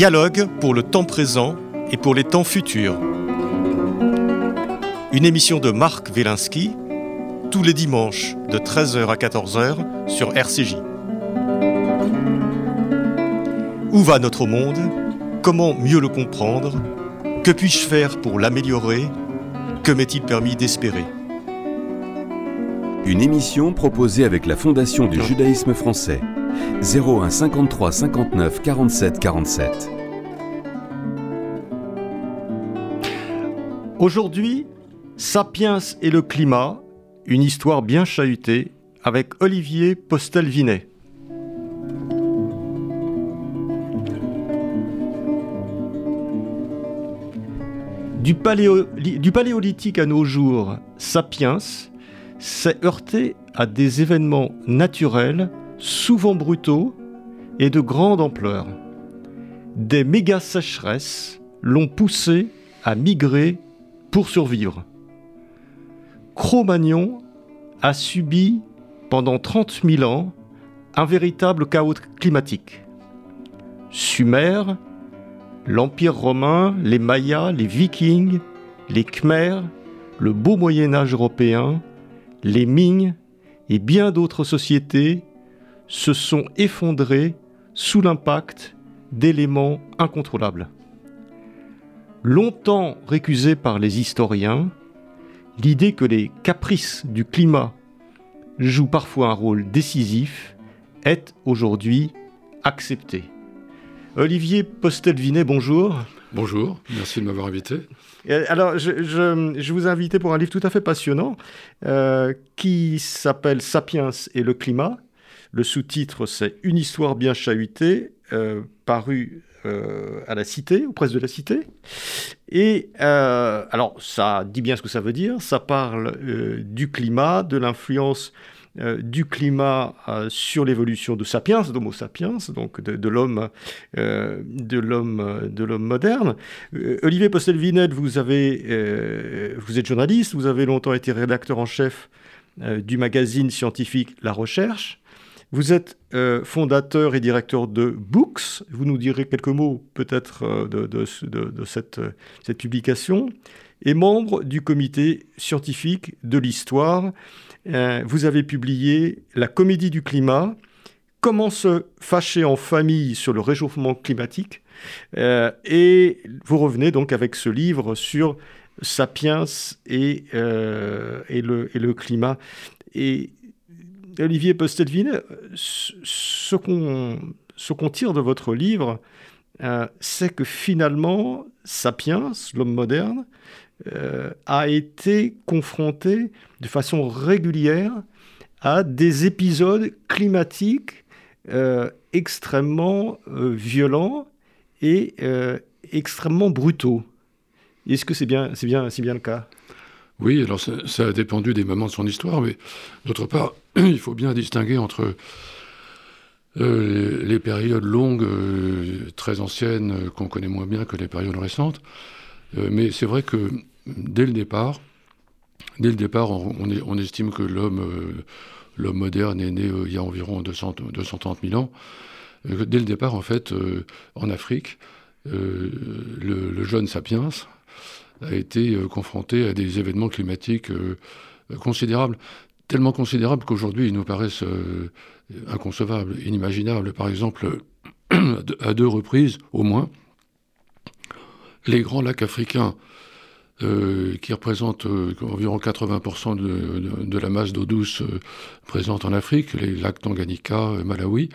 Dialogue pour le temps présent et pour les temps futurs. Une émission de Marc Wielinski, tous les dimanches de 13h à 14h sur RCJ. Où va notre monde? Comment mieux le comprendre? Que puis-je faire pour l'améliorer? Que m'est-il permis d'espérer? Une émission proposée avec la Fondation du judaïsme français. 01 53 59 47 47. Aujourd'hui, Sapiens et le climat, une histoire bien chahutée avec Olivier Postel-Vinet. Du, du, paléolithique à nos jours, Sapiens s'est heurté à des événements naturels, souvent brutaux et de grande ampleur. Des méga sécheresses l'ont poussé à migrer pour survivre. Cro-Magnon a subi pendant 30 000 ans un véritable chaos climatique. Sumer, l'Empire romain, les Mayas, les Vikings, les Khmers, le beau Moyen Âge européen, les Ming et bien d'autres sociétés se sont effondrés sous l'impact d'éléments incontrôlables. Longtemps récusée par les historiens, l'idée que les caprices du climat jouent parfois un rôle décisif est aujourd'hui acceptée. Olivier Postelvinet, bonjour. Bonjour, merci de m'avoir invité. Alors, je, vous ai invité pour un livre tout à fait passionnant euh, qui s'appelle Sapiens et le climat. Le sous-titre, c'est Une histoire bien chahutée, euh, paru euh, à la Cité, aux presses de la Cité. Et alors, ça dit bien ce que ça veut dire. Ça parle du climat, de l'influence euh, du climat euh, sur l'évolution de Sapiens, d'Homo sapiens, donc de, l'homme, euh, de l'homme, de l'homme moderne. Olivier Postel-Vinette, vous avez, vous êtes journaliste, vous avez longtemps été rédacteur en chef du magazine scientifique La Recherche. Vous êtes fondateur et directeur de Books. Vous nous direz quelques mots peut-être de, de, cette, cette publication. Et membre du comité scientifique de l'histoire. Euh, vous avez publié La comédie du climat, Comment se fâcher en famille sur le réchauffement climatique? Euh, et vous revenez donc avec ce livre sur Sapiens et, euh, et, le, et le, climat. Et Olivier Postelvine, ce qu'on tire de votre livre, c'est que finalement, Sapiens, l'homme moderne, euh, a été confronté de façon régulière à des épisodes climatiques euh, extrêmement euh, violents et extrêmement brutaux. Est-ce que c'est bien, c'est bien, c'est bien le cas? Oui, alors ça, a dépendu des moments de son histoire, mais d'autre part, il faut bien distinguer entre les, périodes longues, très anciennes, qu'on connaît moins bien que les périodes récentes. mais c'est vrai que dès le départ, dès le départ, on, estime que l'homme, euh, moderne est né euh, il y a environ 200, 230 000 ans. Euh, dès le départ, en fait, en Afrique, le, jeune sapiens a été confronté à des événements climatiques considérables, tellement considérables qu'aujourd'hui ils nous paraissent inconcevables, inimaginables. Par exemple, à deux reprises au moins, les grands lacs africains euh, qui représente euh, environ 80% de, la masse d'eau douce euh, présente en Afrique, les lacs Tanganyika, Malawi,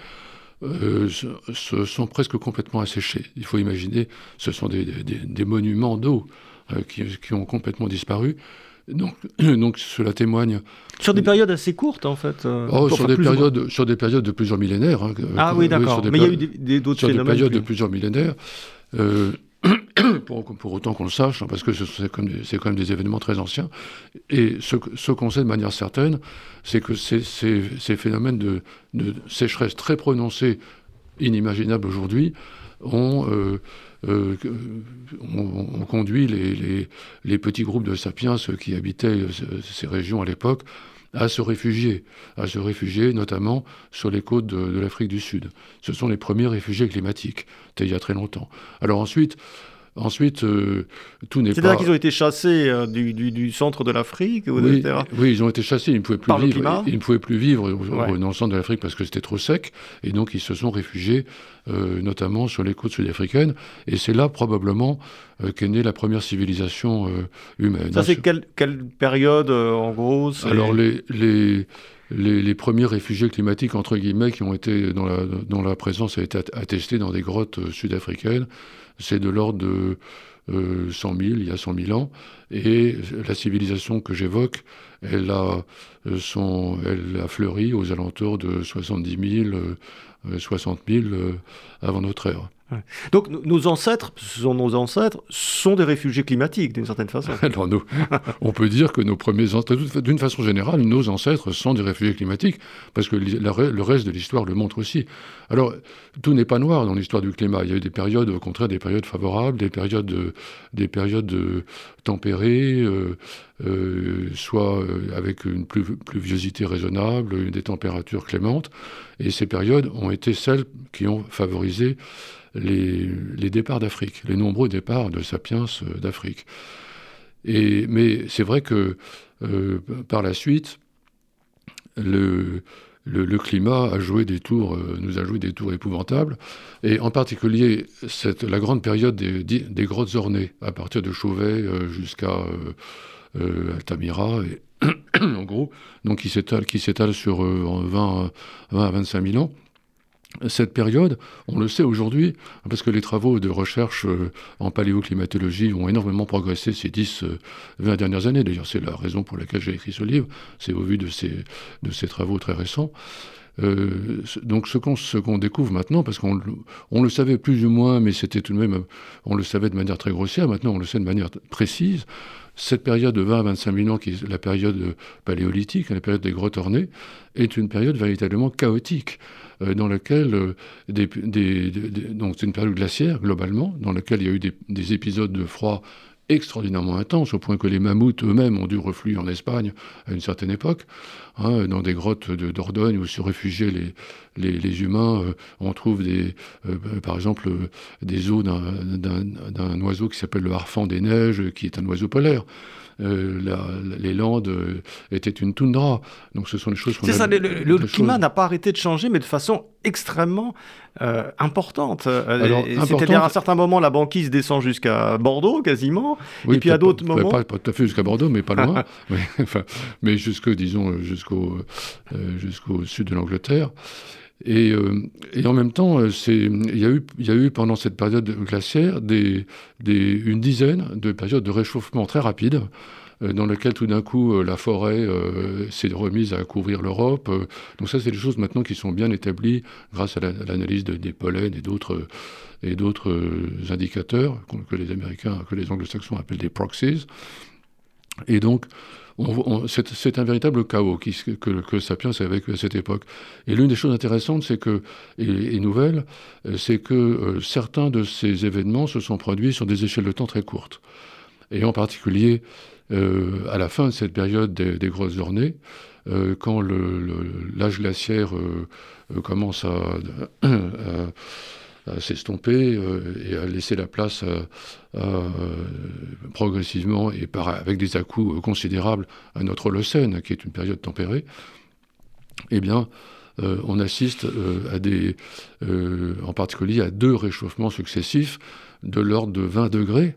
se sont presque complètement asséchés. Il faut imaginer, ce sont des, monuments d'eau qui, ont complètement disparu. Donc, donc, cela témoigne. Sur des périodes assez courtes, en fait oh, sur, des périodes, sur des périodes de plusieurs millénaires. Hein, ah oui, d'accord. Mais il y a eu d'autres phénomènes. Sur des périodes de plusieurs millénaires. pour, autant qu'on le sache, hein, parce que c'est quand, même des événements très anciens. Et ce, qu'on sait de manière certaine, c'est que ces, phénomènes de, sécheresse très prononcés, inimaginables aujourd'hui, ont, euh, euh, conduit les, petits groupes de sapiens qui habitaient ces régions à l'époque à se réfugier, à se réfugier notamment sur les côtes de, l'Afrique du Sud. Ce sont les premiers réfugiés climatiques, c'était il y a très longtemps. Alors ensuite, Ensuite, euh, tout n'est pas. C'est-à-dire qu'ils ont été chassés euh, du, centre de l'Afrique oui, oui, ils ont été chassés. Ils ne pouvaient plus vivre. Ils ne pouvaient plus vivre dans le centre de l'Afrique parce que c'était trop sec, et donc ils se sont réfugiés, euh, notamment sur les côtes sud-africaines. Et c'est là probablement qu'est née la première civilisation humaine. Ça, c'est quelle, quelle, période en gros Alors les, les les, premiers réfugiés climatiques, entre guillemets, qui ont été, la, dont la présence a été attestée dans des grottes sud-africaines, c'est de l'ordre de 100 euh, 000, il y a 100 000 ans. Et la civilisation que j'évoque, elle a, euh, son, elle a fleuri aux alentours de 70 000, 60 000 avant notre ère. Donc nos ancêtres, ce sont nos ancêtres, sont des réfugiés climatiques d'une certaine façon. Alors nous, on peut dire que nos premiers ancêtres, d'une façon générale, nos ancêtres sont des réfugiés climatiques parce que le reste de l'histoire le montre aussi. Alors tout n'est pas noir dans l'histoire du climat. Il y a eu des périodes, au contraire, des périodes favorables, des périodes, des périodes tempérées, euh, euh, soit euh, avec une pluviosité raisonnable, des températures clémentes. Et ces périodes ont été celles qui ont favorisé les, départs d'Afrique, les nombreux départs de sapiens d'Afrique. Mais c'est vrai que par la suite, le, le, climat a joué des tours, euh, nous a joué des tours épouvantables, et en particulier la grande période des, grottes ornées, à partir de Chauvet jusqu'à Altamira, et, en gros, donc qui s'étale, sur 20, 20 à 25 000 ans cette période, on le sait aujourd'hui, parce que les travaux de recherche euh, en paléoclimatologie ont énormément progressé ces 10, 20 euh, dernières années. D'ailleurs, c'est la raison pour laquelle j'ai écrit ce livre, c'est au vu de ces, travaux très récents. Euh, donc ce qu'on découvre maintenant, parce qu'on on le savait plus ou moins, mais c'était tout de même, on le savait de manière très grossière, maintenant on le sait de manière précise, cette période de 20 à 25 000 ans, qui est la période paléolithique, la période des grottes ornées, est une période véritablement chaotique. Euh, dans laquelle euh, c'est une période glaciaire globalement, dans laquelle il y a eu des, épisodes de froid extraordinairement intenses, au point que les mammouths eux-mêmes ont dû refluer en Espagne à une certaine époque, hein, dans des grottes de Dordogne où se réfugiaient les, les, humains. Euh, on trouve des, par exemple des os d'un oiseau qui s'appelle le harfang des neiges, qui est un oiseau polaire. Euh, les Landes euh, étaient une toundra. Donc ce sont les choses qu'on C'est ça, le, climat n'a pas arrêté de changer, mais de façon extrêmement euh, importante. C'est-à-dire à un certain moment, la banquise descend jusqu'à Bordeaux quasiment, et puis à d'autres moments... Pas, pas, tout à fait jusqu'à Bordeaux, mais pas loin, mais, enfin, mais jusque, disons, jusqu'au jusqu'au sud de l'Angleterre. Et, euh, et, en même temps, euh, il y, a eu, pendant cette période glaciaire une dizaine de périodes de réchauffement très rapides euh, dans lesquelles tout d'un coup la forêt s'est remise à couvrir l'Europe. donc ça, c'est des choses maintenant qui sont bien établies grâce à l'analyse des pollens et d'autres et d'autres indicateurs que les Américains, que les Anglo-Saxons appellent des proxies. Et donc, c'est un véritable chaos que, que, Sapiens a vécu à cette époque. Et l'une des choses intéressantes, c'est que, et, nouvelles, euh, c'est que euh, certains de ces événements se sont produits sur des échelles de temps très courtes. Et en particulier, euh, à la fin de cette période des, grosses journées, quand l'âge glaciaire commence à s'estomper euh, et à laisser la place euh, progressivement et avec des à-coups considérables à notre Holocène, qui est une période tempérée, eh bien, euh, on assiste à des, en particulier à deux réchauffements successifs de l'ordre de 20 degrés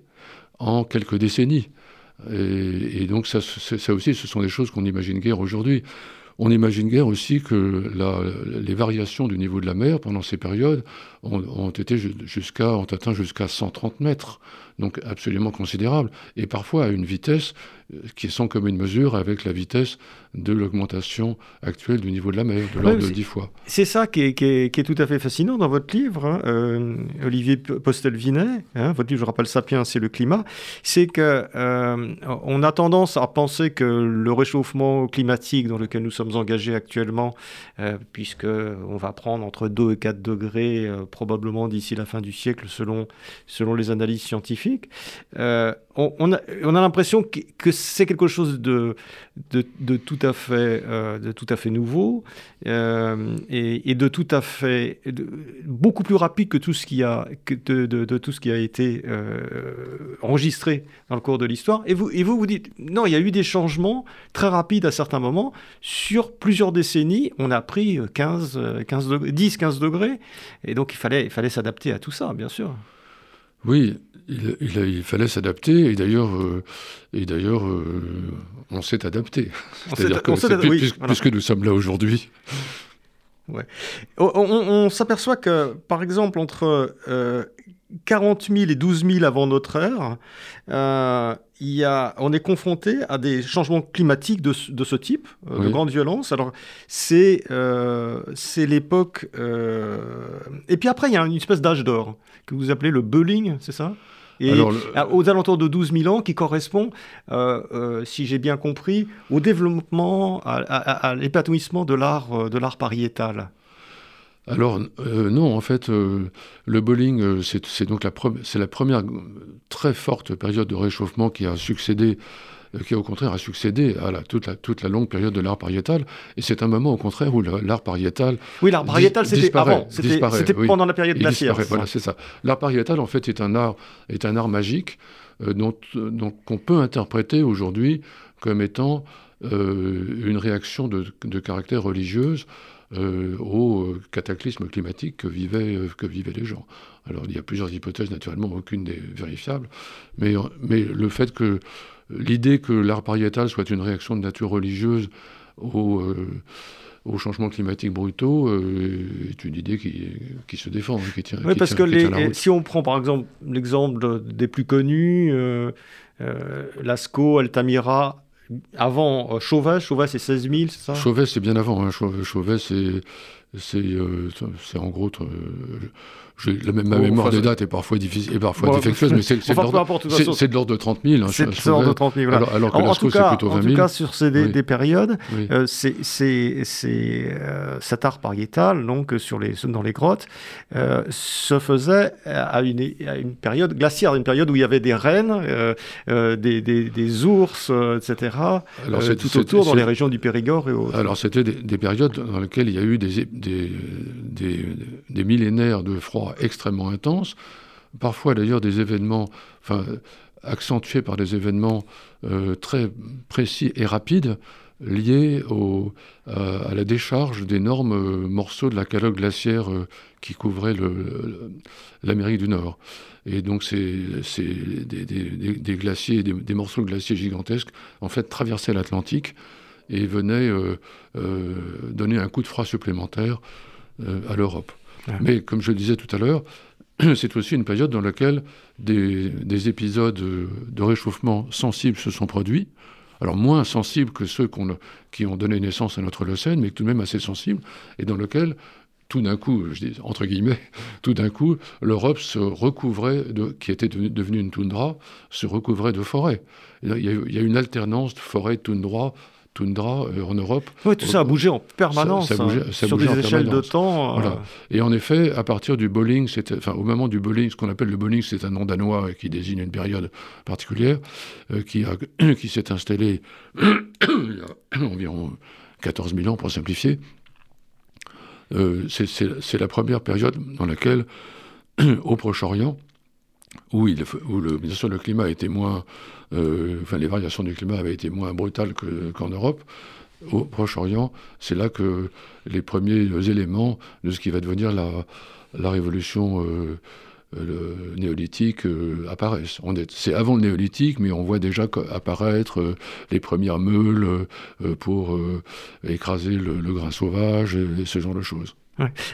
en quelques décennies. Et, donc ça, ça, aussi, ce sont des choses qu'on imagine guère aujourd'hui. On imagine guère aussi que les variations du niveau de la mer pendant ces périodes ont, atteint jusqu'à 130 mètres, donc absolument considérable, et parfois à une vitesse qui est sans commune mesure avec la vitesse de l'augmentation actuelle du niveau de la mer, de l'ordre de 10 fois. C'est ça qui est, tout à fait fascinant dans votre livre, hein, euh, Olivier Postel-Vinet, hein, votre livre, je rappelle, Sapiens, c'est le climat, c'est qu'on euh, a tendance à penser que le réchauffement climatique dans lequel nous sommes engagés actuellement, puisque on va prendre entre 2 et 4 degrés probablement d'ici la fin du siècle selon, selon les analyses scientifiques, scientifique, on, a, l'impression que, c'est quelque chose de, de, tout à fait, nouveau et, de tout à fait beaucoup plus rapide que tout ce qui a, été enregistré dans le cours de l'histoire. Et vous, vous dites, non, il y a eu des changements très rapides à certains moments. Sur plusieurs décennies, on a pris 15, 15 10, 15 degrés. Et donc, il fallait s'adapter à tout ça, bien sûr. Oui, il, il, fallait s'adapter. Et d'ailleurs, euh, et d'ailleurs euh, on s'est adapté. C'est-à-dire que, puisque nous sommes là aujourd'hui. Ouais. On, s'aperçoit que, par exemple, entre 40 000 et 12 000 avant notre ère, euh, il y a, on est confronté à des changements climatiques de, de ce type, euh, de grande violence. Alors, c'est euh, c'est l'époque. Et puis après, il y a une espèce d'âge d'or que vous appelez le bulling, c'est ça? Et aux alentours de 12 000 ans, qui correspond, si j'ai bien compris, au développement, à, à l'épanouissement de l'art de l'art pariétal. Alors euh, non, en fait, euh, le bowling, euh, c'est donc la première très forte période de réchauffement qui a succédé, qui au contraire a succédé à la, toute, la, toute la longue période de l'art pariétal. Et c'est un moment au contraire où l'art pariétal oui, l'art pariétal c'était avant, c'était pendant la période glaciaire. Voilà, c'est ça. L'art pariétal en fait est un art est un art magique dont qu'on peut interpréter aujourd'hui comme étant une réaction de, de caractère religieuse euh, au euh, cataclysme climatique que vivaient, euh, que vivaient les gens. Alors il y a plusieurs hypothèses, naturellement, aucune n'est vérifiable, mais, mais le fait que l'idée que l'art pariétal soit une réaction de nature religieuse au aux changements climatiques brutaux est une idée qui, qui se défend, hein, qui tient. Oui, parce que les, si on prend par exemple l'exemple des plus connus, Lascaux, Altamira, avant euh, Chauvet, Chauvet c'est 16 000, c'est ça? Chauvet c'est bien avant, hein. Chauvet, c'est c'est euh, en gros euh, la même, ma mémoire des dates est parfois, difficile, et parfois défectueuse, mais c'est de l'ordre de 30 000. Hein, c'est de l'ordre de 30 000, voilà. Alors, que Lascaux, c'est plutôt 20 000. En tout cas, sur ces des, périodes, euh, c'est cet art pariétal, donc, sur les, dans les grottes, euh, se faisait à une, à une, période glaciaire, une période où il y avait des rennes, euh, euh des, des, des, ours, etc., alors, tout autour dans les régions du Périgord et autres. Alors, c'était des, périodes dans lesquelles il y a eu des, des millénaires de froid extrêmement intense, parfois d'ailleurs des événements, accentués par des événements euh, très précis et rapides liés au, à la décharge d'énormes euh, morceaux de la calotte glaciaire euh, qui couvrait l'Amérique du Nord. Et donc, c'est morceaux de glaciers gigantesques, en fait, traversaient l'Atlantique et venaient donner un coup de froid supplémentaire à l'Europe. Mais comme je le disais tout à l'heure, c'est aussi une période dans laquelle des, épisodes de réchauffement sensibles se sont produits. Alors moins sensibles que ceux qui ont donné naissance à notre Holocène, mais tout de même assez sensibles, et dans lequel tout d'un coup, je dis entre guillemets, tout d'un coup, l'Europe se recouvrait, de, qui était devenue une toundra, se recouvrait de forêts. Il y, a, il y a une alternance de forêt-toundra toundra euh, en Europe. Oui, tout ça a bougé en permanence, ça, hein, sur des échelles de temps. Euh. Voilà. Et en effet, à partir du bowling, enfin, au moment du bowling, ce qu'on appelle le bowling, c'est un nom danois qui désigne une période particulière, euh, qui, qui s'est installé il y a environ 14 000 ans, pour simplifier. c'est la première période dans laquelle, au Proche-Orient, où, le, bien sûr le climat moins euh, enfin, les variations du climat avaient été moins brutales qu'en Europe. Au Proche-Orient, c'est là que les premiers éléments de ce qui va devenir la, la révolution euh, néolithique euh, apparaissent. C'est avant le néolithique, mais on voit déjà apparaître les premières meules pour écraser le, grain sauvage et, ce genre de choses.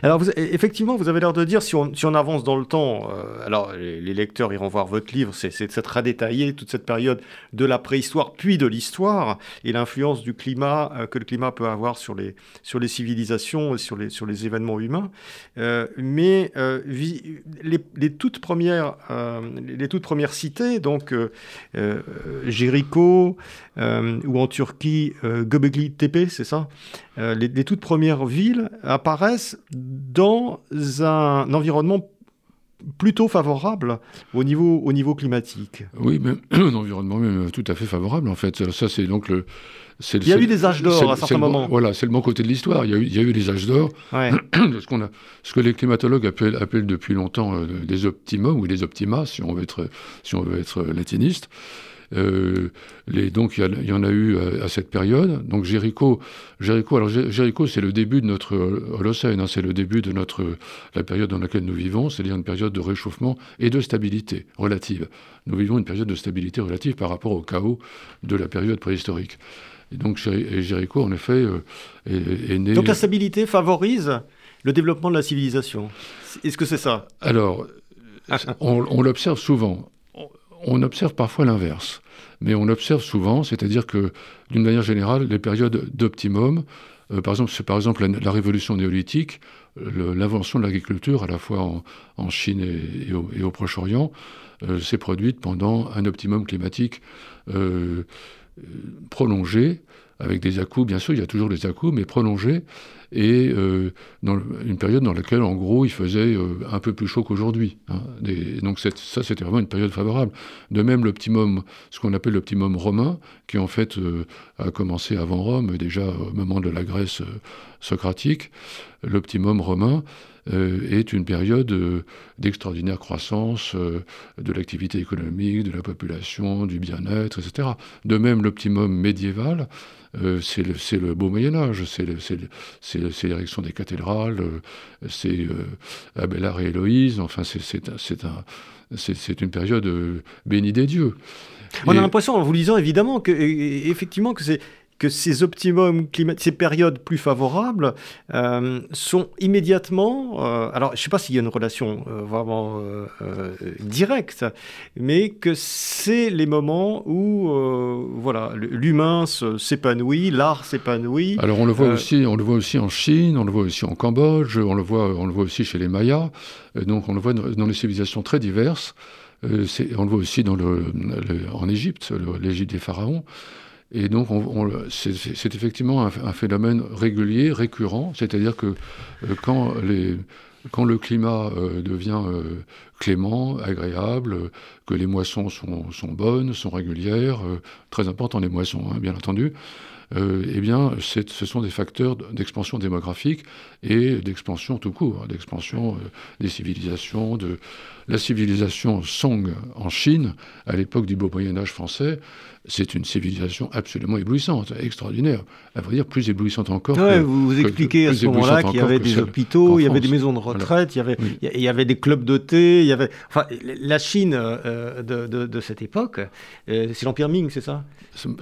Alors, vous, effectivement, vous avez l'air de dire, si on, avance dans le temps, euh, alors les, lecteurs iront voir votre livre, c'est très détaillé, toute cette période de la préhistoire, puis de l'histoire, et l'influence du climat, euh, que le climat peut avoir sur les, sur les civilisations, sur les, sur les événements humains. Euh, mais les, les, toutes premières, les toutes premières cités, donc Jéricho, ou en Turquie, Göbekli Tepe, c'est ça? Les, les toutes premières villes apparaissent dans un environnement plutôt favorable au niveau, au niveau climatique. Oui, mais un environnement même tout à fait favorable en fait. Ça, c'est donc le. Il y a eu des âges d'or à certains moments. voilà, c'est le bon côté de l'histoire. Il, y a eu des âges d'or. ce, qu'on a, ce que les climatologues appellent, appellent depuis longtemps euh, des optimums ou des optimas, si on veut être, si on veut être latiniste. Euh, les, donc il y, en a eu à, cette période. Donc Jéricho, Jéricho, alors Jéricho, c'est le début de notre Holocène, hein, c'est le début de notre la période dans laquelle nous vivons, c'est-à-dire une période de réchauffement et de stabilité relative. Nous vivons une période de stabilité relative par rapport au chaos de la période préhistorique. Et donc Jéricho, en effet, euh, est, né. Donc la stabilité favorise le développement de la civilisation. Est-ce que c'est ça? Alors, on l'observe souvent on observe parfois l'inverse. Mais on observe souvent, c'est-à-dire que, d'une manière générale, les périodes d'optimum, euh, par exemple, c'est par exemple la, révolution néolithique, l'invention de l'agriculture, à la fois en, Chine et, au, Proche-Orient, euh, s'est produite pendant un optimum climatique euh, prolongé, avec des à bien sûr, il y a toujours des à mais prolongé, et euh, une période dans laquelle, en gros, il faisait euh, un peu plus chaud qu'aujourd'hui. Hein. donc ça, c'était vraiment une période favorable. De même, l'optimum, ce qu'on appelle l'optimum romain, qui en fait euh, a commencé avant Rome, déjà au moment de la Grèce socratique, l'optimum romain est une période d'extraordinaire croissance de l'activité économique, de la population, du bien-être, etc. De même, l'optimum médiéval, c'est le, beau Moyen Âge, c'est l'érection des cathédrales, euh, c'est euh, Abélard et Héloïse, enfin c'est une période bénie des dieux. On a l'impression, en vous lisant évidemment, que, effectivement, que c'est que ces optimums climatiques, ces périodes plus favorables euh, sont immédiatement. Euh, alors, je ne sais pas s'il y a une relation euh, vraiment directe, mais que c'est les moments où voilà, l'humain s'épanouit, l'art s'épanouit. Alors, on le voit aussi, on le voit aussi en Chine, on le voit aussi en Cambodge, on le voit, on le voit aussi chez les Mayas. donc, on le voit dans les civilisations très diverses. on le voit aussi dans le, en Égypte, l'Égypte des pharaons. Et donc, c'est effectivement un, phénomène régulier, récurrent, c'est-à-dire que euh, quand, le climat euh, devient euh, clément, agréable, que les moissons sont, sont bonnes, sont régulières, très important les moissons, hein, bien entendu, eh bien, ce sont des facteurs d'expansion démographique et d'expansion tout court, hein, d'expansion des civilisations, de la civilisation Song en Chine, à l'époque du beau Moyen Âge français, c'est une civilisation absolument éblouissante, extraordinaire. À vrai dire, plus éblouissante encore. vous, vous expliquez à ce moment-là qu'il y avait des hôpitaux, il y avait des maisons de retraite, il, y avait, il y avait des clubs de thé, il y avait. Enfin, la Chine euh, de, cette époque, euh, c'est l'Empire Ming, c'est ça? Song.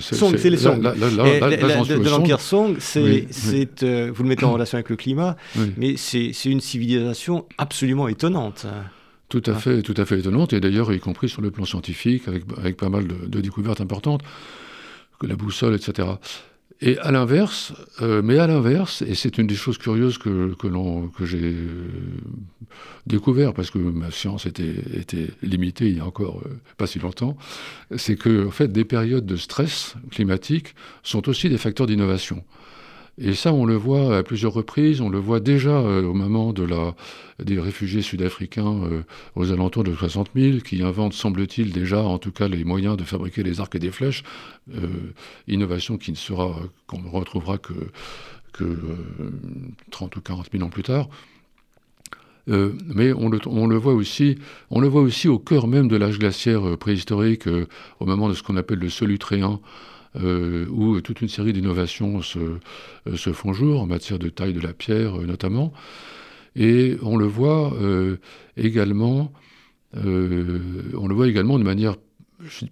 Song, c'est les Song. de, l'Empire Song, c'est, euh, vous le mettez en relation avec le climat, mais c'est une civilisation absolument étonnante. Tout à, ah. fait, tout à fait étonnante, et d'ailleurs, y compris sur le plan scientifique, avec, avec pas mal de, découvertes importantes, que la boussole, etc. Et à l'inverse, euh, mais à l'inverse, et c'est une des choses curieuses que, j'ai euh, découvert, parce que ma science était, était limitée il y a encore euh, pas si longtemps, c'est que en fait, des périodes de stress climatique sont aussi des facteurs d'innovation. Et ça, on le voit à plusieurs reprises. On le voit déjà euh, au moment de la, des réfugiés sud-africains euh, aux alentours de 60 000, qui inventent, semble-t-il, déjà, en tout cas, les moyens de fabriquer des arcs et des flèches. Euh, innovation qui ne sera, qu'on ne retrouvera que, que 30 ou 40 000 ans plus tard. mais on le, voit aussi, on le voit aussi au cœur même de l'âge glaciaire préhistorique, au moment de ce qu'on appelle le solutréen, euh, où toute une série d'innovations se, euh, se, font jour en matière de taille de la pierre euh, notamment. Et on le voit également, on le voit également de manière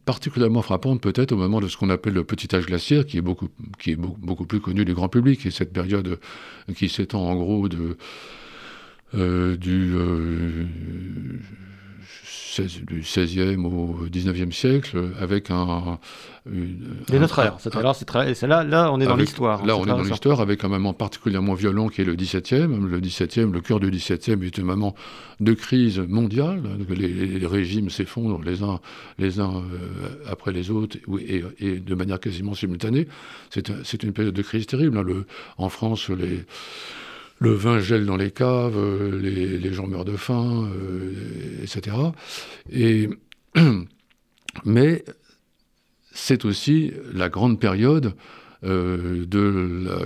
particulièrement frappante peut-être au moment de ce qu'on appelle le petit âge glaciaire, qui est beaucoup, qui est beaucoup, plus connu du grand public, et cette période qui s'étend en gros de, du du 16e au 19e siècle, avec un. Une, notre ère. C'est là, là, on est dans l'histoire. Là, on est dans l'histoire avec un moment particulièrement violent qui est le 17e. Le 17e, le cœur du 17e est un moment de crise mondiale. Les, régimes s'effondrent les uns, les uns euh, après les autres et, et, de manière quasiment simultanée. C'est une période de crise terrible. Hein. Le, en France, les le vin gèle dans les caves, les, gens meurent de faim, etc. Et, mais c'est aussi la grande période euh,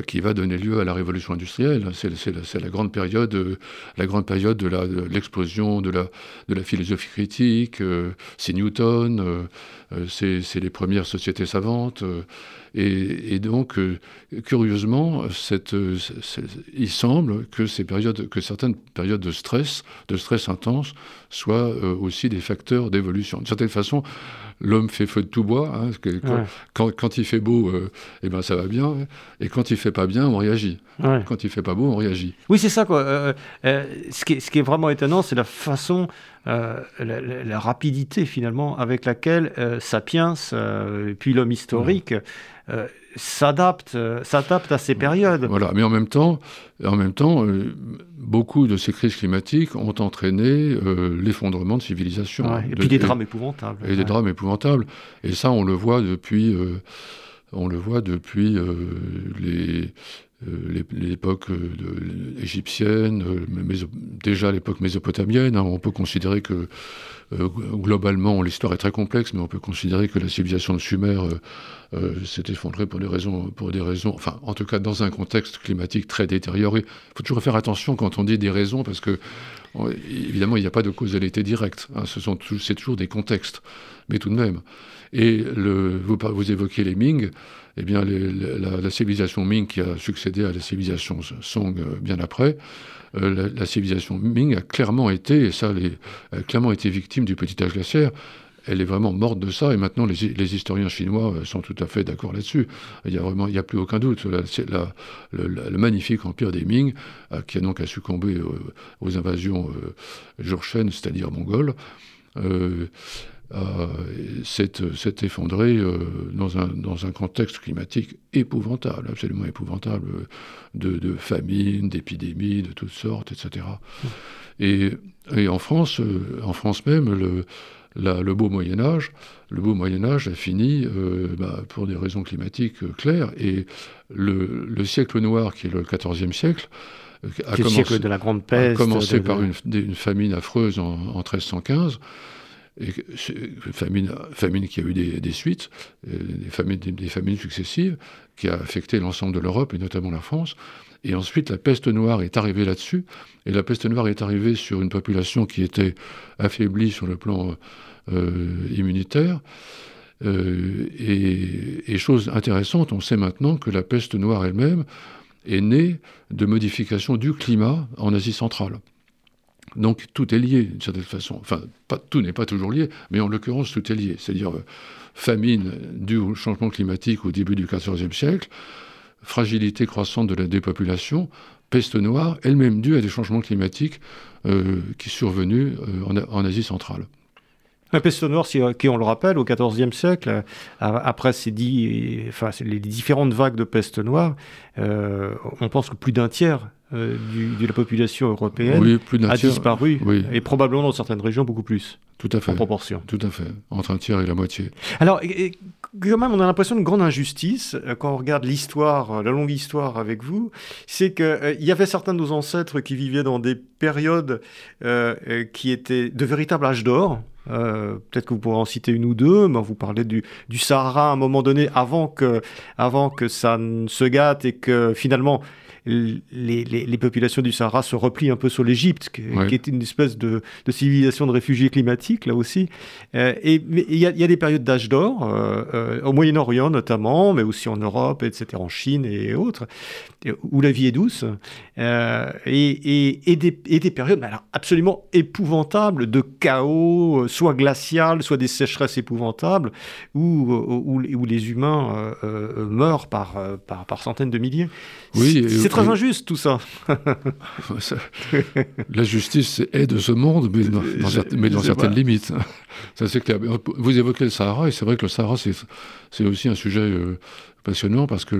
qui va donner lieu à la révolution industrielle. C'est la, grande période, euh, la grande période de l'explosion de, la, philosophie critique. Euh, c'est Newton, c'est les premières sociétés savantes. Et, donc, curieusement, cette, il semble que ces périodes, que certaines périodes de stress, de stress intense, soient aussi des facteurs d'évolution. D'une certaine façon, l'homme fait feu de tout bois. Hein, quand, quand, il fait beau, euh, eh ben, ça va bien. Et quand il fait pas bien, on réagit. Quand il fait pas beau, on réagit. Oui, c'est ça. Quoi. Euh, euh, ce, qui est, ce, qui est, vraiment étonnant, c'est la façon, la, rapidité finalement avec laquelle Sapiens, puis l'homme historique, s'adapte, s'adapte à ces périodes. Voilà, mais en même temps, en même temps beaucoup de ces crises climatiques ont entraîné l'effondrement de civilisations. et puis des drames épouvantables. Et des drames épouvantables. Et ça, on le voit depuis, on le voit depuis les euh, l'époque euh, égyptienne, euh, déjà l'époque mésopotamienne. Hein, on peut considérer que globalement, l'histoire est très complexe, mais on peut considérer que la civilisation de Sumer s'est effondrée pour des raisons, pour des raisons, enfin, en tout cas, dans un contexte climatique très détérioré. Il faut toujours faire attention quand on dit des raisons, parce que évidemment, il n'y a pas de causalité directe. Hein, ce c'est toujours des contextes, mais tout de même. Et vous, vous évoquez les Ming eh bien, la, civilisation Ming qui a succédé à la civilisation Song euh, bien après, euh, la, civilisation Ming a clairement été, et ça, clairement été victime du petit âge glaciaire. Elle est vraiment morte de ça, et maintenant les, historiens chinois euh, sont tout à fait d'accord là-dessus. Il n'y a plus aucun doute. le, magnifique empire des Ming, qui a donc succombé aux invasions jurchènes, c'est-à-dire mongoles, euh, s'est effondré euh, dans, un, dans un contexte climatique épouvantable, absolument épouvantable, de, de famine, d'épidémies, de toutes sortes, etc. Et, et en France, euh, en France même, le, le beau Moyen Âge, le beau Moyen Âge a fini bah, pour des raisons climatiques claires. Et le, le, siècle noir, qui est le XIVe siècle, a commencé, de la grande peste, a commencé par une, une, famine affreuse en, en 1315 et famine, famine qui a eu des, suites, euh, des famines, successives, qui a affecté l'ensemble de l'Europe et notamment la France. Et ensuite, la peste noire est arrivée là-dessus. Et la peste noire est arrivée sur une population qui était affaiblie sur le plan euh, immunitaire. Euh, et, chose intéressante, on sait maintenant que la peste noire elle-même est née de modifications du climat en Asie centrale. Donc tout est lié d'une certaine façon. Enfin, pas, tout n'est pas toujours lié, mais en l'occurrence tout est lié. C'est-à-dire euh, famine due au changement climatique au début du XIVe siècle, fragilité croissante de la dépopulation, peste noire, elle-même due à des changements climatiques euh, qui sont survenus euh, en, Asie centrale. La peste noire, qui, on le rappelle, au XIVe siècle, après ces enfin, les différentes vagues de peste noire, on pense que plus d'un tiers euh, de la population européenne a disparu, et probablement dans certaines régions beaucoup plus. Tout à fait. En proportion. Tout à fait. Entre un tiers et la moitié. Alors, quand même, on a l'impression d'une grande injustice euh, quand on regarde l'histoire, euh, la longue histoire avec vous. C'est qu'il il y avait certains de nos ancêtres qui vivaient dans des périodes qui étaient de véritables âges d'or. Peut-être que vous pourrez en citer une ou deux, mais vous parlez du, du Sahara à un moment donné, avant que, avant que ça ne se gâte et que finalement les, populations du Sahara se replient un peu sur l'Égypte, qui, est une espèce de, civilisation de réfugiés climatiques, là aussi. Euh, et il y, a des périodes d'âge d'or, euh, euh, au Moyen-Orient notamment, mais aussi en Europe, etc., en Chine et autres, où la vie est douce. Et, des, périodes alors, absolument épouvantables de chaos, soit glacial, soit des sécheresses épouvantables, où, où, les humains meurent par, par, par, centaines de milliers. Oui, c'est très injuste tout ça. la justice est de ce monde, mais dans, certaines limites. Ça, c'est Vous évoquez le Sahara, et c'est vrai que le Sahara, c'est aussi un sujet euh, passionnant parce que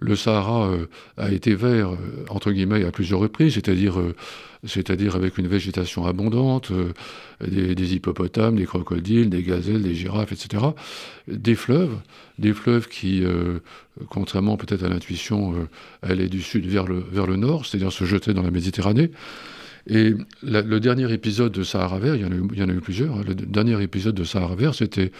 le, Sahara a été vert, entre guillemets, à plusieurs reprises, c'est-à-dire c'est-à-dire avec une végétation abondante, des, hippopotames, des crocodiles, des gazelles, des girafes, etc. Des fleuves, des fleuves qui, contrairement peut-être à l'intuition, allaient du sud vers le, nord, c'est-à-dire se jetaient dans la Méditerranée. Et le dernier épisode de Sahara Vert, il y en a eu, il y en a eu plusieurs, hein, le dernier épisode de Sahara Vert, c'était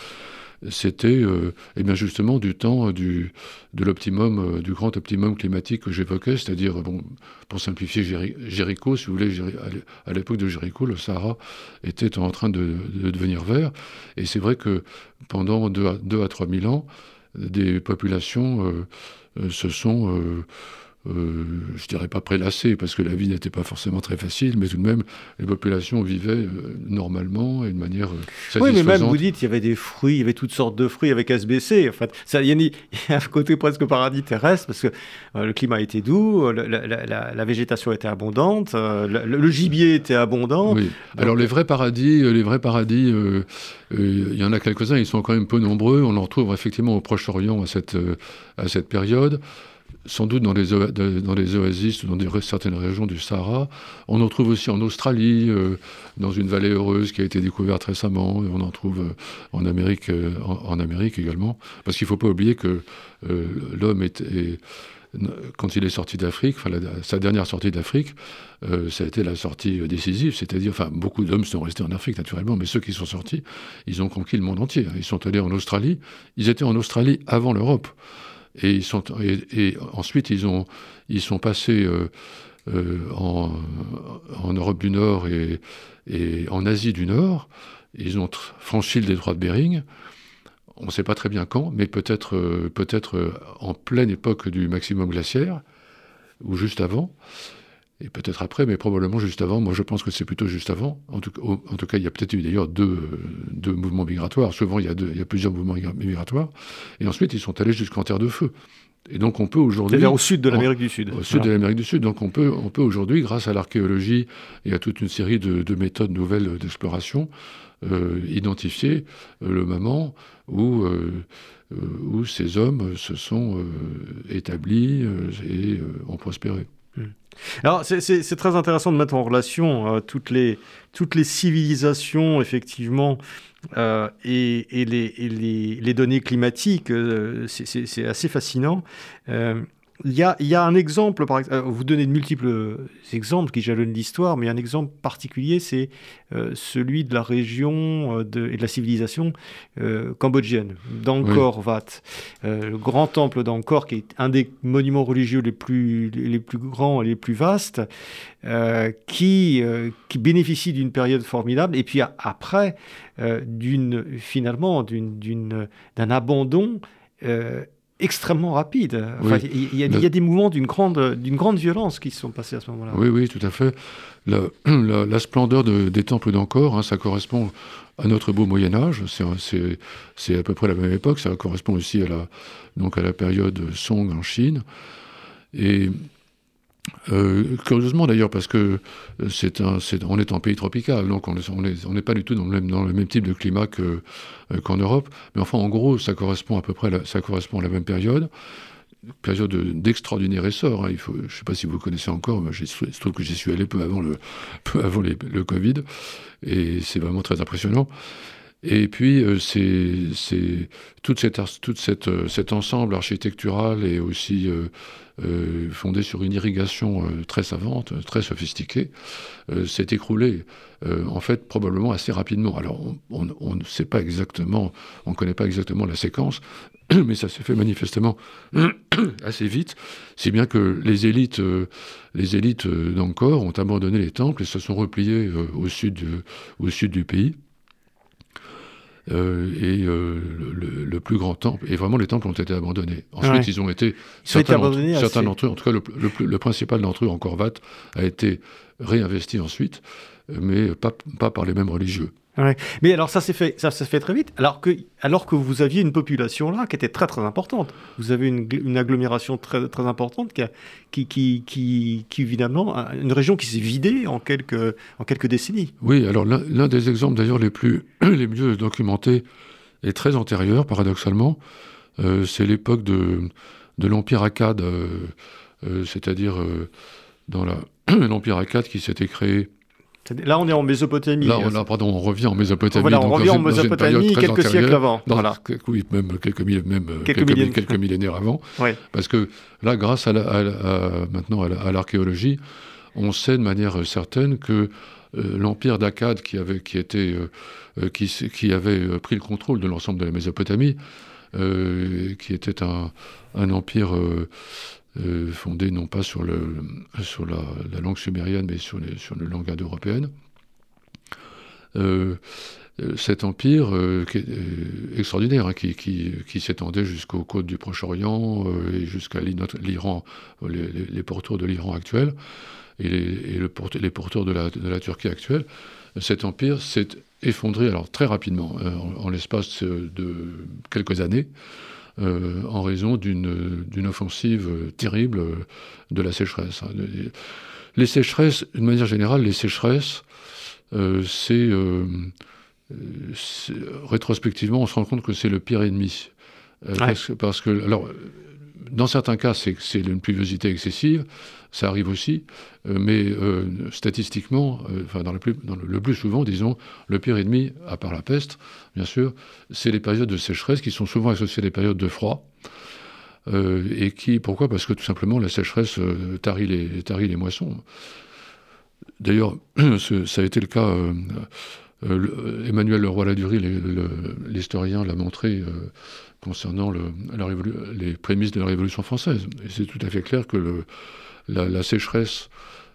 c'était euh, eh bien justement du temps du, de l'optimum, euh, du grand optimum climatique que j'évoquais, c'est-à-dire, bon, pour simplifier Jéricho, si vous voulez, à l'époque de Jéricho, le Sahara était en train de, devenir vert, et c'est vrai que pendant 2 à, 2 à 3 000 ans, des populations euh, se sont euh, je dirais pas prélassé parce que la vie n'était pas forcément très facile, mais tout de même, les populations vivaient euh, normalement et de manière euh, Oui, mais même, vous dites, il y avait des fruits, il y avait toutes sortes de fruits avec SBC. En fait, ça, il, y a, un côté presque paradis terrestre parce que le climat était doux, la, végétation était abondante, le, gibier était abondant. Oui. Alors les vrais paradis, les vrais paradis, il y en a quelques-uns, ils sont quand même peu nombreux. On en retrouve effectivement au Proche-Orient à cette, à cette période sans doute dans les, oasis ou dans certaines régions du Sahara. On en trouve aussi en Australie, euh, dans une vallée heureuse qui a été découverte récemment. On en trouve euh, en, Amérique, euh, en, Amérique également. Parce qu'il ne faut pas oublier que l'homme est, quand il est sorti d'Afrique, sa dernière sortie d'Afrique, ça a été la sortie décisive, c'est-à-dire, enfin, beaucoup d'hommes sont restés en Afrique naturellement, mais ceux qui sont sortis, ils ont conquis le monde entier. Ils sont allés en Australie. Ils étaient en Australie avant l'Europe. Et, ils sont, et, ensuite, ils, ont, ils sont passés euh, euh, en, Europe du Nord et, en Asie du Nord. Ils ont franchi le détroit de Bering. On ne sait pas très bien quand, mais peut-être euh, peut-être en pleine époque du maximum glaciaire, ou juste avant et peut-être après, mais probablement juste avant. Moi, je pense que c'est plutôt juste avant. En tout, en tout cas, il y a peut-être eu d'ailleurs deux, deux, mouvements migratoires. Souvent, il y, a deux, il y a plusieurs mouvements migratoires. Et ensuite, ils sont allés jusqu'en Terre de Feu. Et donc, on peut aujourd'hui. C'est-à-dire au sud de l'Amérique du Sud. Au sud de l'Amérique du Sud. Donc, on peut, on peut aujourd'hui, grâce à l'archéologie et à toute une série de, de méthodes nouvelles d'exploration, euh, identifier euh, le moment où, euh, euh, où ces hommes se sont euh, établis et ont prospéré. Hmm. Alors, c'est très intéressant de mettre en relation euh, toutes, les, toutes les civilisations, effectivement, euh, et, les, les, les, données climatiques. Euh, c'est assez fascinant. Il y, a, y a, un exemple, par exemple, vous donnez de multiples exemples qui jalonnent l'histoire, mais un exemple particulier, c'est euh, celui de la région euh, de, et de la civilisation euh, cambodgienne, d'Angkor Wat. le grand temple d'Angkor, qui est un des monuments religieux les plus, les plus grands et les plus vastes, qui, qui bénéficie d'une période formidable, et puis après, d'une finalement d'un abandon extrêmement rapide. il, y a, des mouvements d'une grande, d'une grande violence qui se sont passés à ce moment-là. Oui, oui, tout à fait. La, la, splendeur des temples d'Angkor, hein, ça correspond à notre beau Moyen Âge. C'est à peu près la même époque. Ça correspond aussi à la, donc à la période Song en Chine. Et euh, curieusement d'ailleurs, parce que euh, c'est un, on est en pays tropical, donc on n'est pas du tout dans le, même, type de climat euh, qu'en Europe. Mais enfin, en gros, ça correspond à peu près, ça correspond à la même période période d'extraordinaire essor. Hein. Je ne sais pas si vous connaissez encore, mais je trouve que j'y suis allé peu avant le, peu avant le Covid, et c'est vraiment très impressionnant. Et puis, euh, c'est toute cette, toute cette, euh, cet ensemble architectural et aussi euh, fondé sur une irrigation très savante, très sophistiquée, s'est écroulé, en fait, probablement assez rapidement. Alors, on ne sait pas exactement, on ne connaît pas exactement la séquence, mais ça s'est fait manifestement assez vite, si bien que les élites, les élites ont abandonné les temples et se sont repliés au, sud, au sud du pays. Euh, et euh, le, plus grand temple. Et vraiment, les temples ont été abandonnés. Ensuite, ils ont été. Certains d'entre eux, en tout cas, le, principal d'entre eux, en Corvat, a été réinvesti ensuite, mais pas, pas par les mêmes religieux. Mais alors ça s'est fait, ça, se fait très vite, alors que, alors que vous aviez une population là qui était très très importante. Vous avez une, agglomération très, très importante qui, qui, qui, évidemment, une région qui s'est vidée en quelques, en quelques décennies. Oui, alors l'un des exemples d'ailleurs les, plus, les mieux documentés est très antérieur, paradoxalement. c'est l'époque de, de l'Empire akkad, c'est-à-dire dans l'Empire akkad qui s'était créé Là, on est en Mésopotamie. Là, on, pardon, on revient en Mésopotamie. Voilà, on revient en Mésopotamie quelques siècles avant. voilà. Oui, même quelques, même, quelques, quelques, millénaires avant. Parce que là, grâce à, maintenant à l'archéologie, on sait de manière certaine que euh, l'empire d'Akkad, qui avait, qui, était, euh, euh, qui, qui, avait pris le contrôle de l'ensemble de la Mésopotamie, qui était un, un empire euh, fondé non pas sur, la, langue sumérienne, mais sur, les, le langue. Euh, euh, cet empire extraordinaire hein, qui, s'étendait jusqu'aux côtes du Proche-Orient et jusqu'à l'Iran, les, pourtours de l'Iran actuel et, les, et pourtours de la, de la, Turquie actuelle, cet empire s'est effondré alors très rapidement, en l'espace de quelques années. Euh, en raison d'une offensive terrible de la sécheresse. Hein. Les sécheresses, d'une manière générale, les sécheresses, euh, euh, c'est rétrospectivement, on se rend compte que c'est le pire ennemi. parce, que, alors, dans certains cas, c'est une pluviosité excessive, ça arrive aussi, euh, mais euh, statistiquement, euh, enfin dans, le plus, le, plus souvent, disons, le pire ennemi, à part la peste, bien sûr, c'est les périodes de sécheresse qui sont souvent associées à des périodes de froid. et qui, pourquoi? Parce que tout simplement la sécheresse tarit, les, tarit les moissons. D'ailleurs, ça a été le cas. Emmanuel Leroy-Ladurie, l'historien, l'a montré concernant le, les prémices de la Révolution française. Et c'est tout à fait clair que le, la, sécheresse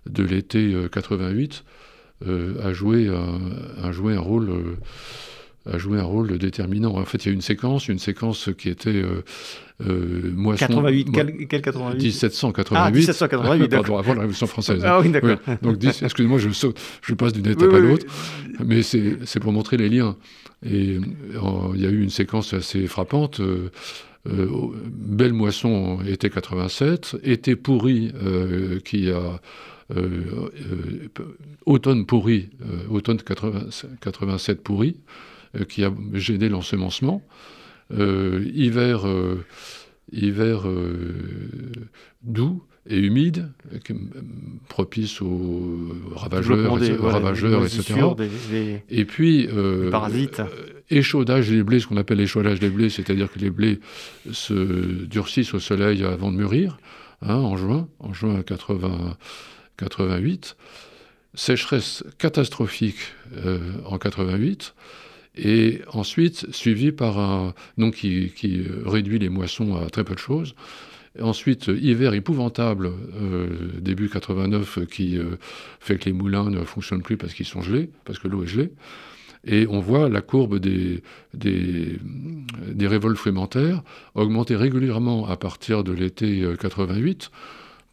de l'été 88 euh, euh, a, joué un, a joué un rôle euh, a joué un rôle déterminant. En fait, il y a une séquence, une séquence qui était moisson. 88, quel, 88 1788. Ah, 1788, Pardon, avant la Révolution française. Ah oui, d'accord. donc, excusez-moi, je, je passe d'une étape à l'autre, mais c'est pour montrer les liens. Et il y a eu une séquence assez frappante. Euh, belle moisson été 87, été pourri euh, qui a euh, automne pourri, automne 87 pourri, qui a gêné l'ensemencement, hiver, hiver doux, et humide, propice aux ravageurs, ravageurs etc. et puis, euh, parasites. Euh, échaudage des blés, ce qu'on appelle échaudage des blés, c'est-à-dire que les blés se durcissent au soleil avant de mûrir, hein, en juin, en juin 80, 88. Sécheresse catastrophique euh, en 88 et ensuite suivi par un nom qui, réduit les moissons à très peu de choses, Ensuite, hiver épouvantable, euh, début 89, qui euh, fait que les moulins ne fonctionnent plus parce qu'ils sont gelés, parce que l'eau est gelée. Et on voit la courbe des, des, révoltes frémentaires augmenter régulièrement à partir de l'été 88 euh,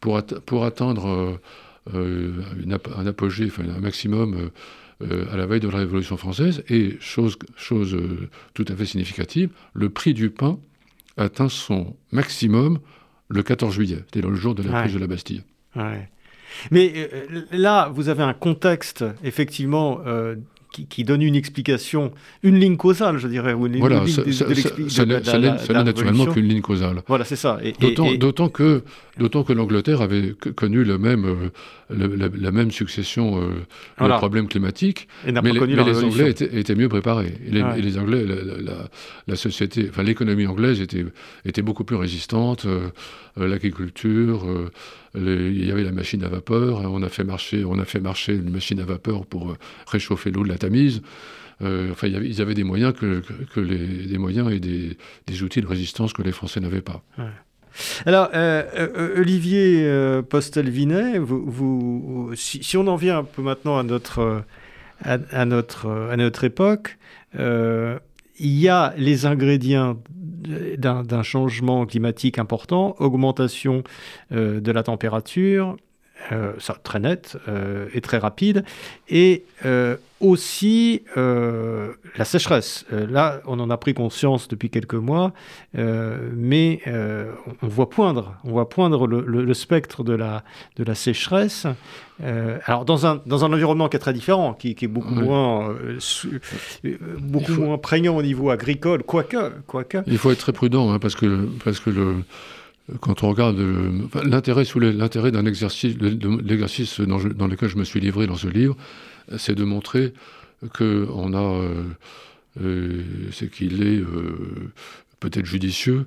pour, pour atteindre un apogée, enfin un maximum à la veille de la Révolution française. Et chose, chose tout à fait significative, le prix du pain atteint son maximum le 14 juillet. C'était le jour de la prise de la Bastille. Mais euh, là, vous avez un contexte, effectivement, euh, qui, donne une explication, une ligne causale, je dirais. Ou une, voilà, ça, n'est naturellement qu'une ligne causale. Voilà, c'est ça. D'autant que, que l'Angleterre avait connu le même, euh, la, même succession de problèmes climatiques, mais, les, Anglais étaient, mieux préparés. Et les, Anglais, la, société, enfin l'économie anglaise était, était beaucoup plus résistante, l'agriculture il y avait la machine à vapeur, hein, on a fait marcher, on a fait marcher une machine à vapeur pour euh, réchauffer l'eau de la Tamise. Euh, enfin, ils avaient des moyens que, les, des moyens et des, outils de résistance que les Français n'avaient pas. Alors, euh, Olivier Postel-Vinet, vous, si, on en vient un peu maintenant à notre, à, notre, à notre époque, il y a les ingrédients d'un changement climatique important, augmentation euh, de la température, ça, très net et très rapide, et aussi la sécheresse. là, on en a pris conscience depuis quelques mois, mais on voit poindre, on voit poindre le, spectre de la, de la sécheresse. alors dans un, dans un environnement qui est très différent, qui, est beaucoup moins beaucoup moins prégnant au niveau agricole, quoique, quoique. Il faut être très prudent hein, parce que parce que le quand on regarde l'intérêt l'intérêt d'un exercice, l'exercice dans, lequel je me suis livré dans ce livre, c'est de montrer que on a, euh, euh, c'est qu'il est, euh, peut-être judicieux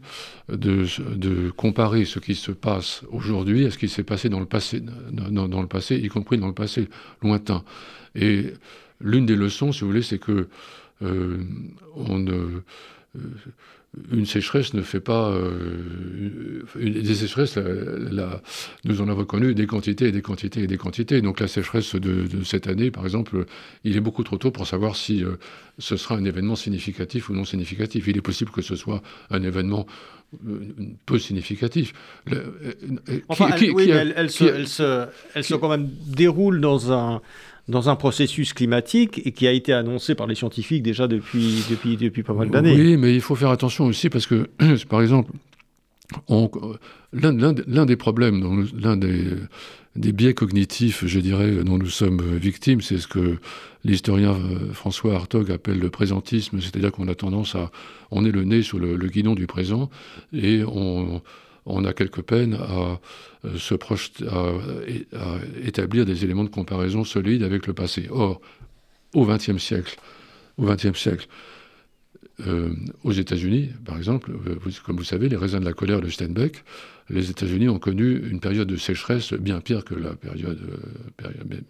de, comparer ce qui se passe aujourd'hui à ce qui s'est passé dans le passé, dans, dans, le passé, y compris dans le passé lointain. Et l'une des leçons, si vous voulez, c'est que on ne une sécheresse ne fait pas. Euh, des sécheresses, nous en avons connu des quantités et des quantités et des quantités. Donc la sécheresse de, cette année, par exemple, il est beaucoup trop tôt pour savoir si euh, ce sera un événement significatif ou non significatif. Il est possible que ce soit un événement euh, peu significatif. enfin, elle, se, elle quand même déroule dans un dans un processus climatique et qui a été annoncé par les scientifiques déjà depuis, depuis, pas mal d'années. Oui, mais il faut faire attention aussi parce que, par exemple, l'un des problèmes, l'un des, biais cognitifs, je dirais, dont nous sommes victimes, c'est ce que l'historien euh, François Hartog appelle le présentisme, c'est-à-dire qu'on a tendance à... On est le nez sur le, guidon du présent et on on a quelques peines à, euh, se à, établir des éléments de comparaison solides avec le passé. Or, au XXe siècle, au siècle, euh, aux États-Unis, par exemple, euh, comme vous savez, les raisins de la colère de Steinbeck, les États-Unis ont connu une période de sécheresse bien pire que la période,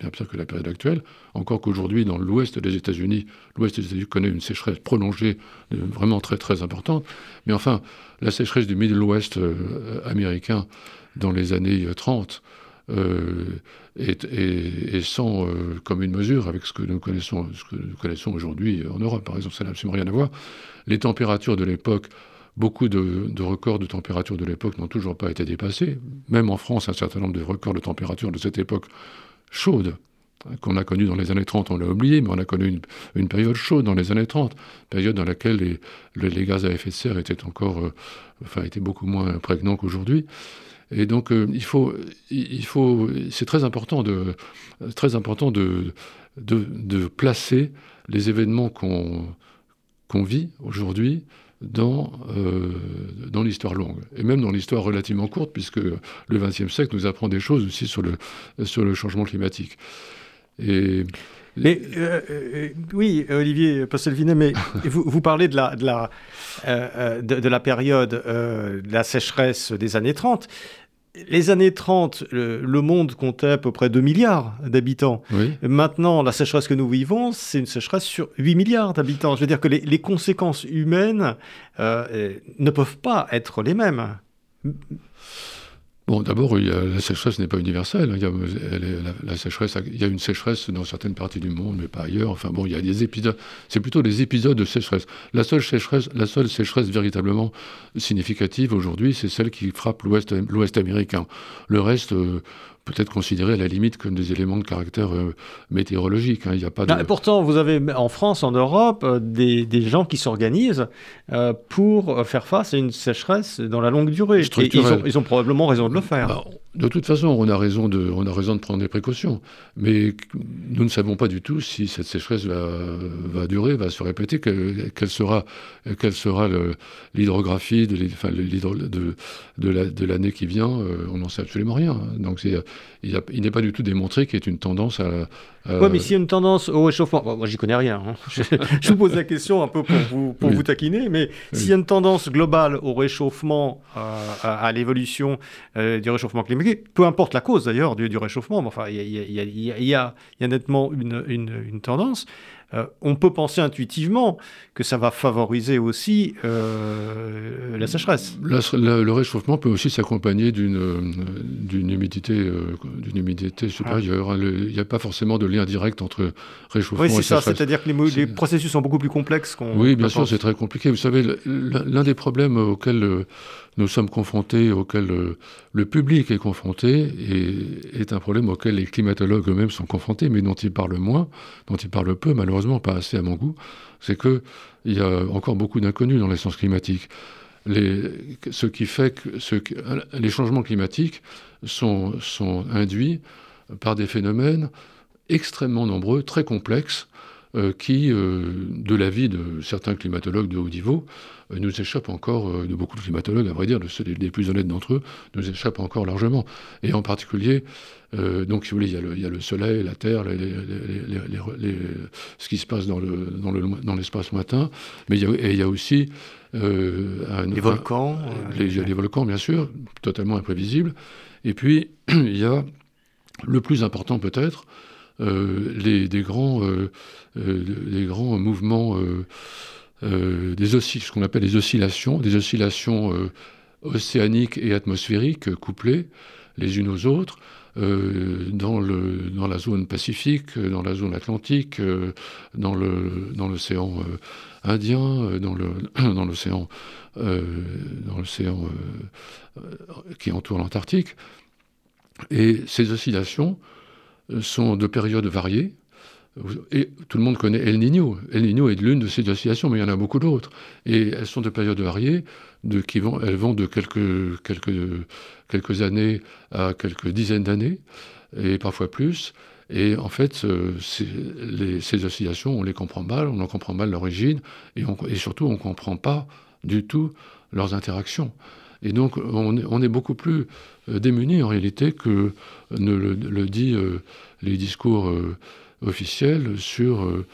bien pire que la période actuelle. Encore qu'aujourd'hui, dans l'ouest des États-Unis, l'ouest des États-Unis connaît une sécheresse prolongée, vraiment très très importante. Mais enfin, la sécheresse du Middle West américain dans les années 30 euh, est, est, sans euh, commune mesure avec ce que nous connaissons, connaissons aujourd'hui en Europe, par exemple. Ça n'a absolument rien à voir. Les températures de l'époque, beaucoup de, records de température de l'époque n'ont toujours pas été dépassés. Même en France, un certain nombre de records de température de cette époque chaude qu'on a connu dans les années 30, on l'a oublié, mais on a connu une, période chaude dans les années 30, période dans laquelle les, gaz à effet de serre étaient encore, euh, enfin, étaient beaucoup moins prégnants qu'aujourd'hui. Et donc, euh, il faut, il faut, c'est très important de, très important de, de, placer les événements qu'on qu'on vit aujourd'hui dans, euh, dans l'histoire longue, et même dans l'histoire relativement courte, puisque le XXe siècle nous apprend des choses aussi sur le, sur le changement climatique. Et mais euh, euh, oui, Olivier Postelvinet, mais vous, vous, parlez de la, de la, euh, de, la période de la sécheresse des années 30. Les années 30, le, monde comptait à peu près 2 milliards d'habitants. Maintenant, la sécheresse que nous vivons, c'est une sécheresse sur 8 milliards d'habitants. Je veux dire que les, les conséquences humaines ne peuvent pas être les mêmes. Bon, d'abord, la sécheresse n'est pas universelle. Il y, a, la, sécheresse, il y a une sécheresse dans certaines parties du monde, mais pas ailleurs. Enfin bon, il y a des épisodes. C'est plutôt des épisodes de sécheresse. La seule sécheresse, la seule sécheresse véritablement significative aujourd'hui, c'est celle qui frappe l'Ouest américain. Le reste, euh, peut-être considéré à la limite comme des éléments de caractère euh, météorologique. Hein. Il y a pas de... Pourtant, vous avez en France, en Europe, euh, des, des, gens qui s'organisent euh, pour faire face à une sécheresse dans la longue durée. Et ils ont, ils ont, probablement raison de le faire. Bah, de toute façon, on a, raison de, on a raison de prendre des précautions. Mais nous ne savons pas du tout si cette sécheresse va, durer, va se répéter, quelle, sera, sera l'hydrographie de, l'année qui vient. on n'en sait absolument rien. Donc il, n'est pas du tout démontré qu'il y ait une tendance à. Oui, mais s'il y a une tendance au réchauffement, moi moi j'y connais rien. Hein. Je, vous pose la question un peu pour vous, pour vous taquiner, mais s'il y a une tendance globale au réchauffement, euh, à, l'évolution euh, du réchauffement climatique, peu importe la cause d'ailleurs du, réchauffement, mais enfin il y, a, nettement une, une tendance. Euh, on peut penser intuitivement que ça va favoriser aussi euh, la sécheresse. le réchauffement peut aussi s'accompagner d'une euh, humidité, d'une humidité supérieure. Ah. Il n'y a pas forcément de lien direct entre réchauffement et sécheresse. Oui, c'est ça, c'est-à-dire que les, processus sont beaucoup plus complexes qu'on. Oui, bien sûr, c'est très compliqué. Vous savez, l'un des problèmes auxquels nous sommes confrontés, auquel euh, le public est confronté, et est un problème auquel les climatologues eux-mêmes sont confrontés, mais dont ils parlent moins, dont ils parlent peu, malheureusement pas assez à mon goût, c'est qu'il y a encore beaucoup d'inconnus dans les sciences climatiques. ce qui fait que, les changements climatiques sont, sont induits par des phénomènes extrêmement nombreux, très complexes, qui, euh, de l'avis de certains climatologues de haut niveau, euh, nous échappent encore, de beaucoup de climatologues, à vrai dire, de ceux des, plus honnêtes d'entre eux, nous échappent encore largement. Et en particulier, donc, si vous voulez, il y, a le, Soleil, la Terre, ce qui se passe dans, le, dans, l'espace lointain, mais il y a, et il y a aussi les volcans. les, les, volcans, bien sûr, totalement imprévisibles. Et puis, il y a le plus important peut-être, euh, les, des grands, euh, euh, grands mouvements, des ce qu'on appelle les oscillations, des oscillations océaniques et atmosphériques couplées les unes aux autres. dans, le, dans la zone Pacifique, dans la zone Atlantique, dans l'océan Indien, dans l'océan dans l'océan qui entoure l'Antarctique. Et ces oscillations sont de périodes variées. Et tout le monde connaît El Niño. El Niño est l'une de ces oscillations, mais il y en a beaucoup d'autres. Et elles sont de périodes variées, qui vont, elles vont de quelques, années à quelques dizaines d'années, et parfois plus. Et en fait, ces oscillations, on les comprend mal, on en comprend mal l'origine, et, et, surtout, on ne comprend pas du tout leurs interactions. Et donc, on, est beaucoup plus euh, démunis en réalité que ne le, dit euh, les discours euh, officiels sur,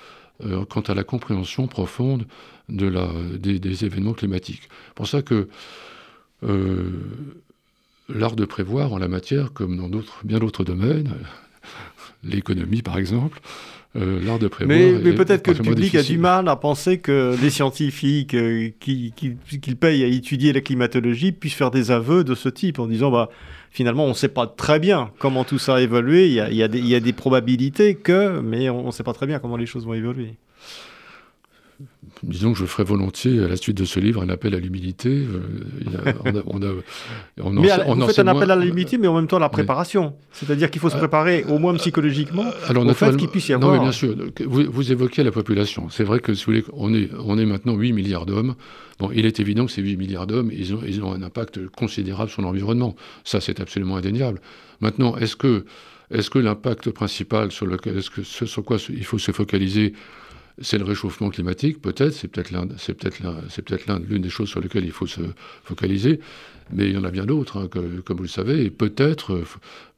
quant à la compréhension profonde de la, des, événements climatiques. C'est pour ça que l'art de prévoir en la matière, comme dans bien d'autres domaines, l'économie par exemple, euh, l'art de prévoir. Mais, peut-être que le public a du mal à penser que des scientifiques euh, qui, qui, payent à étudier la climatologie puissent faire des aveux de ce type en disant bah, finalement on ne sait pas très bien comment tout ça a évolué, il y a, il y a, des, il y a des probabilités que, mais on ne sait pas très bien comment les choses vont évoluer disons que je ferai volontiers, à la suite de ce livre, un appel à l'humilité. on, mais vous faites un appel à l'humilité, mais en même temps à la préparation. C'est-à-dire qu'il faut se préparer, au moins psychologiquement, Alors, au fait qu'il puisse y avoir... Non, mais bien sûr. Vous, vous évoquez la population. C'est vrai que, si vous voulez, on est, on est maintenant 8 milliards d'hommes. Bon, il est évident que ces 8 milliards d'hommes, ils ont, ils ont un impact considérable sur l'environnement. Ça, c'est absolument indéniable. Maintenant, est-ce que, est-ce que l'impact principal sur lequel, est-ce que ce sur quoi il faut se focaliser, c'est le réchauffement climatique, peut-être, c'est peut-être l'une des choses sur lesquelles il faut se focaliser, mais il y en a bien d'autres, hein, comme vous le savez, et peut-être,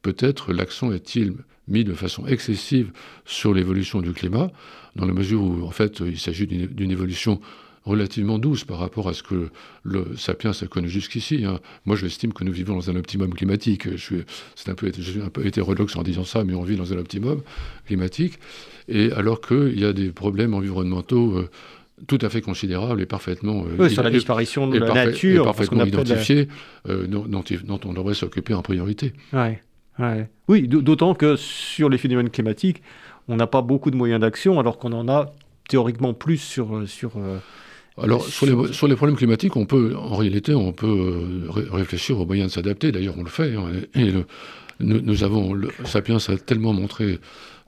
peut-être l'accent est-il mis de façon excessive sur l'évolution du climat, dans la mesure où, en fait, il s'agit d'une évolution relativement douce par rapport à ce que le sapiens a connu jusqu'ici. Hein. Moi, j'estime que nous vivons dans un optimum climatique. Je suis, c'est un peu, je suis un peu hétérodoxe en disant ça, mais on vit dans un optimum climatique. Et alors qu'il y a des problèmes environnementaux euh, tout à fait considérables et parfaitement euh, oui, sur la disparition de la nature, et parfaitement identifiés, euh, dont, dont, on devrait s'occuper en priorité. Ouais, ouais. Oui, d'autant que sur les phénomènes climatiques, on n'a pas beaucoup de moyens d'action, alors qu'on en a théoriquement plus sur, sur alors, sur les, sur les, problèmes climatiques, on peut, en réalité, on peut euh, réfléchir aux moyens de s'adapter. D'ailleurs, on le fait. Hein, et le, nous, avons, le, Sapiens a tellement montré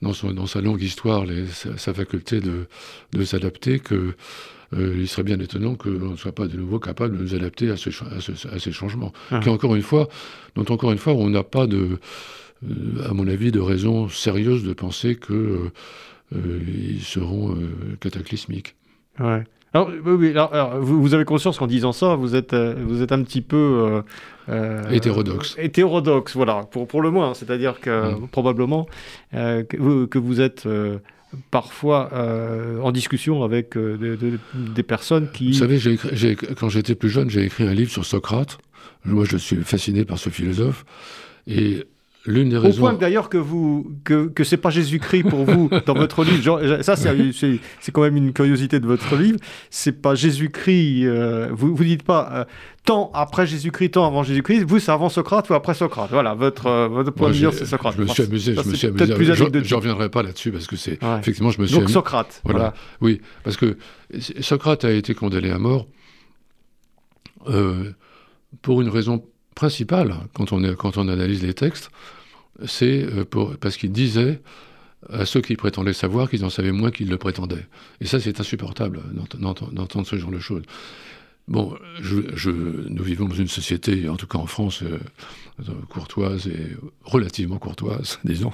dans, son, dans sa longue histoire les, sa, faculté de, de s'adapter que euh, il serait bien étonnant qu'on ne soit pas de nouveau capable de nous adapter à, ce, à, ces changements. Ah. Qui, encore une fois, dont encore une fois, on n'a pas de, euh, à mon avis, de raison sérieuse de penser qu'ils ils seront cataclysmiques. Ouais. Alors, oui, alors, vous, avez conscience qu'en disant ça, vous êtes, euh, vous êtes un petit peu... Euh, euh, hétérodoxe. hétérodoxe, voilà, pour, pour le moins. C'est-à-dire que mm. probablement que, vous, que, vous êtes parfois en discussion avec des personnes qui... Vous savez, quand j'étais plus jeune, j'ai écrit un livre sur Socrate. Moi, je suis fasciné par ce philosophe. Et L'une des raisons. Au point d'ailleurs que vous que que c'est pas Jésus-Christ pour vous dans votre livre. Genre, ça c'est c'est quand même une curiosité de votre livre. C'est pas Jésus-Christ. Euh, vous vous dites pas euh, tant après Jésus-Christ, tant avant Jésus-Christ. Vous c'est avant Socrate ou après Socrate? Voilà votre euh, votre point de vue c'est Socrate. Je me suis amusé. je me suis amusé. Je, reviendrai pas là-dessus parce que c'est effectivement je me suis. Donc Socrate. Voilà. Oui, parce que Socrate a été condamné à mort. pour une raison principale, quand on, quand on analyse les textes, c'est euh, parce qu'il disait à ceux qui prétendaient savoir qu'ils en savaient moins qu'ils le prétendaient. Et ça, c'est insupportable d'entendre ce genre de choses. Bon, nous vivons dans une société, en tout cas en France, euh, courtoise et relativement courtoise, disons,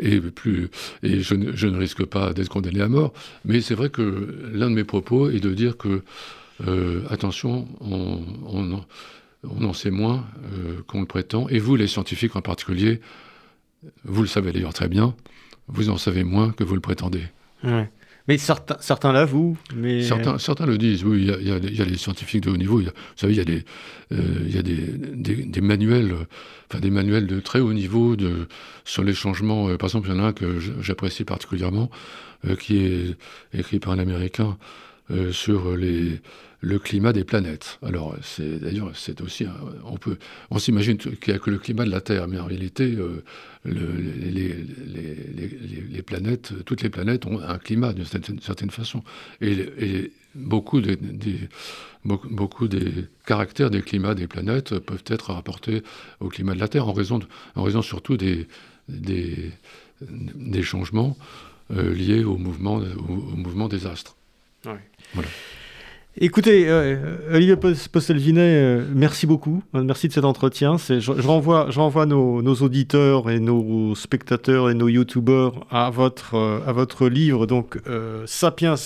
et, je, ne risque pas d'être condamné à mort. Mais c'est vrai que l'un de mes propos est de dire que, euh, attention, on, en sait moins qu'on le prétend, et vous, les scientifiques en particulier, vous le savez d'ailleurs très bien, vous en savez moins que vous le prétendez. Mais certains, certains l'avouent. Mais... Certains, certains le disent, oui. Il y, a, il y a les scientifiques de haut niveau. vous savez, il y a, des, euh, il y a des, des, manuels, enfin des manuels de très haut niveau de, sur les changements. Euh, par exemple, il y en a un que j'apprécie particulièrement, euh, qui est écrit par un Américain sur les, le climat des planètes. Alors, c'est d'ailleurs, c'est aussi, on peut, on s'imagine qu'il n'y a que le climat de la Terre, mais en réalité, les, les, planètes, toutes les planètes ont un climat d'une certaine, façon, et, beaucoup des, beaucoup des caractères des climats des planètes peuvent être rapportés au climat de la Terre en raison, en raison surtout des, des, des changements euh, liés au mouvement, au, mouvement des astres. Voilà. Écoutez, euh, Olivier Postelvinet, euh, merci beaucoup. Merci de cet entretien. Je, renvoie, nos, auditeurs et nos spectateurs et nos youtubeurs à votre, euh, livre, donc Sapiens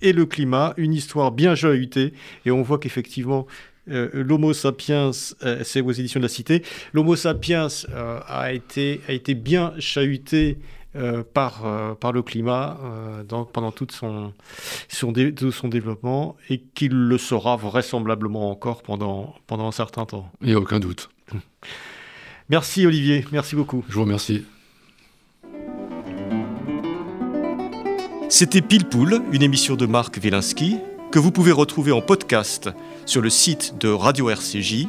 et le climat, une histoire bien chahutée. Et on voit qu'effectivement, L'Homo sapiens, c'est aux éditions de la Cité, l'Homo sapiens a, été, a été bien chahuté euh, par, euh, par le climat euh, pendant toute son, son, tout son développement et qu'il le sera vraisemblablement encore pendant, pendant un certain temps. Il n'y a aucun doute. Merci Olivier, merci beaucoup. Je vous remercie. C'était Pile Poule, une émission de Marc Wielinski que vous pouvez retrouver en podcast sur le site de Radio RCJ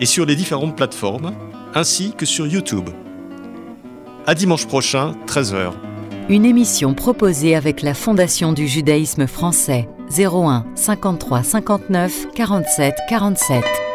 et sur les différentes plateformes, ainsi que sur YouTube. À dimanche prochain, 13h. Une émission proposée avec la Fondation du judaïsme français 01 53 59 47 47.